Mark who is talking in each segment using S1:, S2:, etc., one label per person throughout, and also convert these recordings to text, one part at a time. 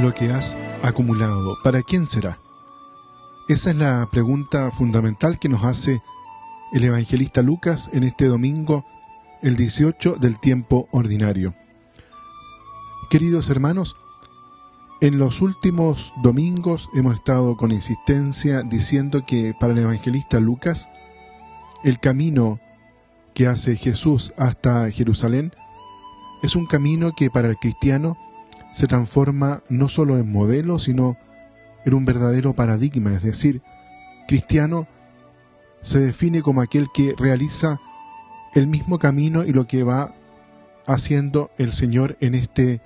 S1: lo que has acumulado, ¿para quién será? Esa es la pregunta fundamental que nos hace el evangelista Lucas en este domingo, el 18 del tiempo ordinario. Queridos hermanos, en los últimos domingos hemos estado con insistencia diciendo que para el evangelista Lucas, el camino que hace Jesús hasta Jerusalén es un camino que para el cristiano se transforma no solo en modelo, sino en un verdadero paradigma, es decir, cristiano se define como aquel que realiza el mismo camino y lo que va haciendo el Señor en este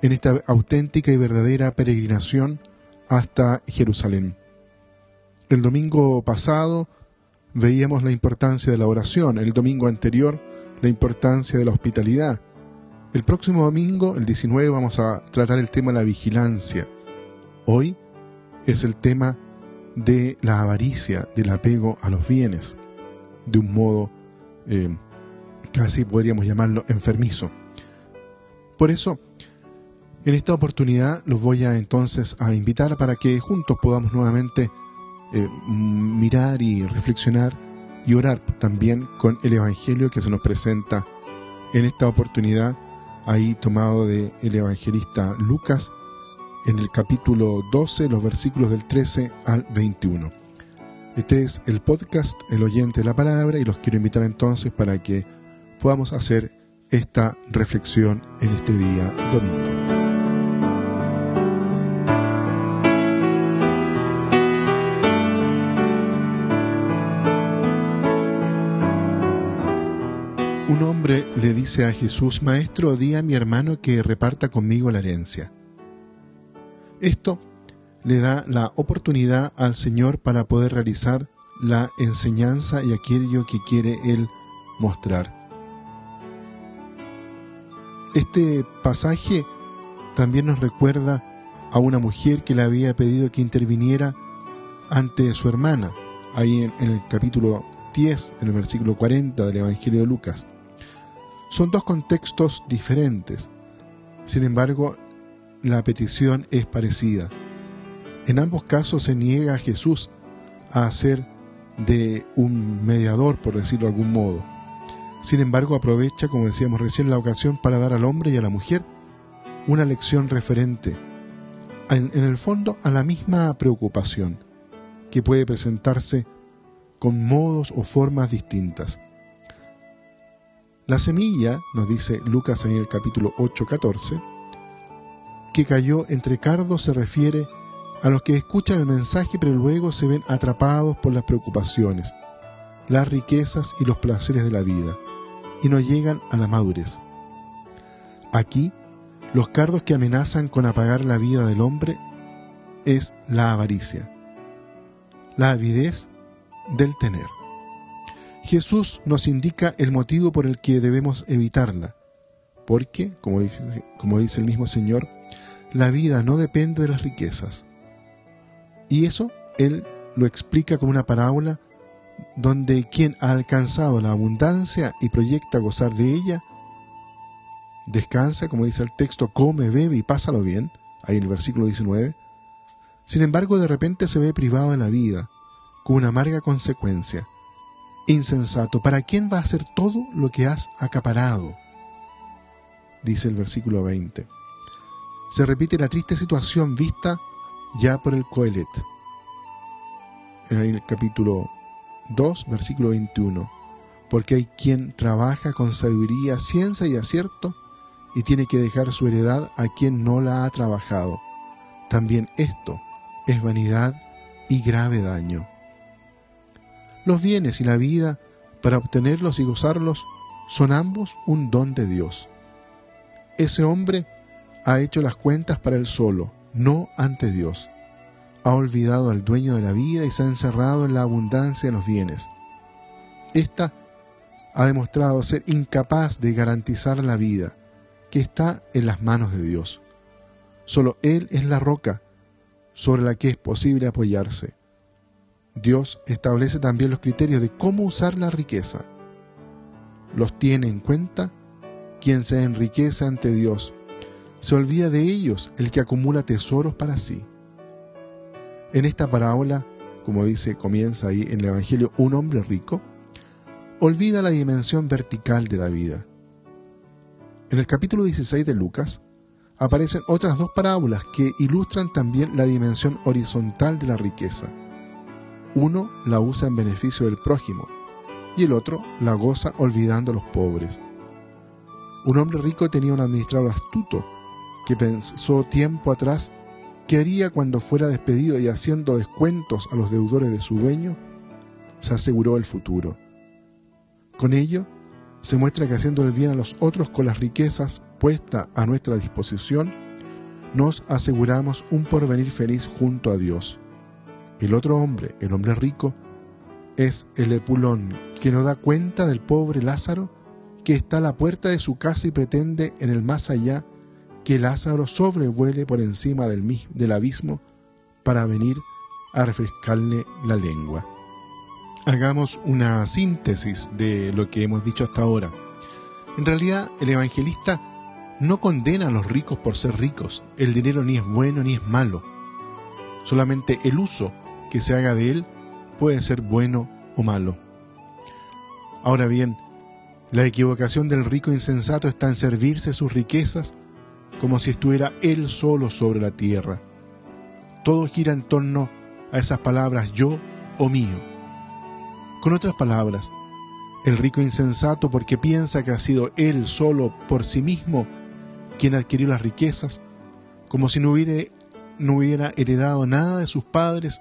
S1: en esta auténtica y verdadera peregrinación hasta Jerusalén. El domingo pasado veíamos la importancia de la oración, el domingo anterior la importancia de la hospitalidad. El próximo domingo, el 19, vamos a tratar el tema de la vigilancia. Hoy es el tema de la avaricia, del apego a los bienes, de un modo eh, casi podríamos llamarlo enfermizo. Por eso, en esta oportunidad los voy a entonces a invitar para que juntos podamos nuevamente eh, mirar y reflexionar y orar también con el Evangelio que se nos presenta en esta oportunidad, ahí tomado del el evangelista Lucas, en el capítulo 12, los versículos del 13 al 21. Este es el podcast El oyente de la palabra y los quiero invitar entonces para que podamos hacer esta reflexión en este día domingo. Le dice a Jesús, Maestro, di a mi hermano que reparta conmigo la herencia. Esto le da la oportunidad al Señor para poder realizar la enseñanza y aquello que quiere Él mostrar. Este pasaje también nos recuerda a una mujer que le había pedido que interviniera ante su hermana, ahí en, el capítulo 10, en el versículo 40 del Evangelio de Lucas. Son dos contextos diferentes. Sin embargo, la petición es parecida. En ambos casos se niega a Jesús a hacer de un mediador, por decirlo de algún modo. Sin embargo, aprovecha, como decíamos recién, la ocasión para dar al hombre y a la mujer una lección referente, en, en el fondo, a la misma preocupación, que puede presentarse con modos o formas distintas. La semilla, nos dice Lucas en el capítulo 8, 14, que cayó entre cardos se refiere a los que escuchan el mensaje pero luego se ven atrapados por las preocupaciones, las riquezas y los placeres de la vida, y no llegan a la madurez. Aquí, los cardos que amenazan con apagar la vida del hombre es la avaricia, la avidez del tener. Jesús nos indica el motivo por el que debemos evitarla, porque, como dice, el mismo Señor, la vida no depende de las riquezas. Y eso Él lo explica con una parábola donde quien ha alcanzado la abundancia y proyecta gozar de ella, descansa, como dice el texto, come, bebe y pásalo bien, ahí en el versículo 19, sin embargo de repente se ve privado de la vida, con una amarga consecuencia, Insensato, ¿para quién va a hacer todo lo que has acaparado? Dice el versículo 20. Se repite la triste situación vista ya por el Coelet. En el capítulo 2, versículo 21. Porque hay quien trabaja con sabiduría, ciencia y acierto y tiene que dejar su heredad a quien no la ha trabajado. También esto es vanidad y grave daño. Los bienes y la vida, para obtenerlos y gozarlos, son ambos un don de Dios. Ese hombre ha hecho las cuentas para él solo, no ante Dios. Ha olvidado al dueño de la vida y se ha encerrado en la abundancia de los bienes. Esta ha demostrado ser incapaz de garantizar la vida, que está en las manos de Dios. Solo Él es la roca sobre la que es posible apoyarse. Dios establece también los criterios de cómo usar la riqueza. Los tiene en cuenta quien se enriquece ante Dios, se olvida de ellos el que acumula tesoros para sí. En esta parábola, como dice, comienza ahí en el Evangelio, un hombre rico olvida la dimensión vertical de la vida. En el capítulo 16 de Lucas aparecen otras dos parábolas que ilustran también la dimensión horizontal de la riqueza. Uno la usa en beneficio del prójimo y el otro la goza olvidando a los pobres. Un hombre rico tenía un administrador astuto que pensó tiempo atrás qué haría cuando fuera despedido y haciendo descuentos a los deudores de su dueño, se aseguró el futuro. Con ello, se muestra que haciendo el bien a los otros con las riquezas puestas a nuestra disposición, nos aseguramos un porvenir feliz junto a Dios. El otro hombre, el hombre rico, es el epulón que no da cuenta del pobre Lázaro que está a la puerta de su casa y pretende en el más allá que Lázaro sobrevuele por encima del, del abismo para venir a refrescarle la lengua. Hagamos una síntesis de lo que hemos dicho hasta ahora. En realidad, el evangelista no condena a los ricos por ser ricos. El dinero ni es bueno ni es malo. Solamente el uso que se haga de él puede ser bueno o malo. Ahora bien, la equivocación del rico insensato está en servirse sus riquezas como si estuviera Él solo sobre la tierra. Todo gira en torno a esas palabras yo o mío. Con otras palabras, el rico insensato porque piensa que ha sido Él solo por sí mismo quien adquirió las riquezas, como si no hubiera, no hubiera heredado nada de sus padres,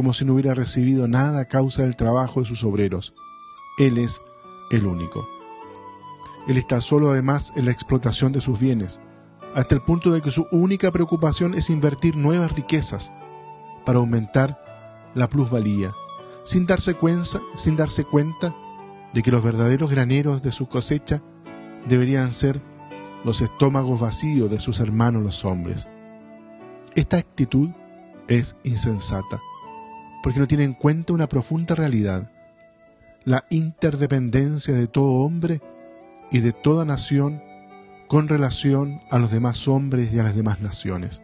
S1: como si no hubiera recibido nada a causa del trabajo de sus obreros. Él es el único. Él está solo además en la explotación de sus bienes hasta el punto de que su única preocupación es invertir nuevas riquezas para aumentar la plusvalía, sin darse, cuenta, sin darse cuenta de que los verdaderos graneros de su cosecha deberían ser los estómagos vacíos de sus hermanos los hombres. Esta actitud es insensata, porque no tiene en cuenta una profunda realidad, la interdependencia de todo hombre y de toda nación con relación a los demás hombres y a las demás naciones.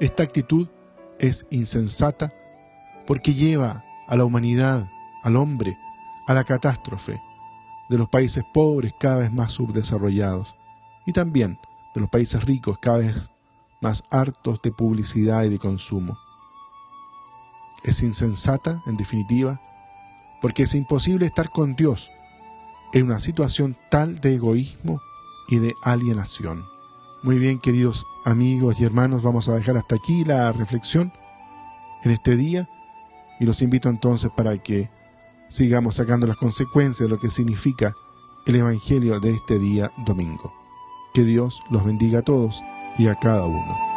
S1: Esta actitud es insensata porque lleva a la humanidad, al hombre, a la catástrofe de los países pobres cada vez más subdesarrollados y también de los países ricos cada vez más hartos de publicidad y de consumo. Es insensata, en definitiva, porque es imposible estar con Dios en una situación tal de egoísmo y de alienación. Muy bien, queridos amigos y hermanos, vamos a dejar hasta aquí la reflexión en este día y los invito entonces para que sigamos sacando las consecuencias de lo que significa el Evangelio de este día domingo. Que Dios los bendiga a todos y a cada uno.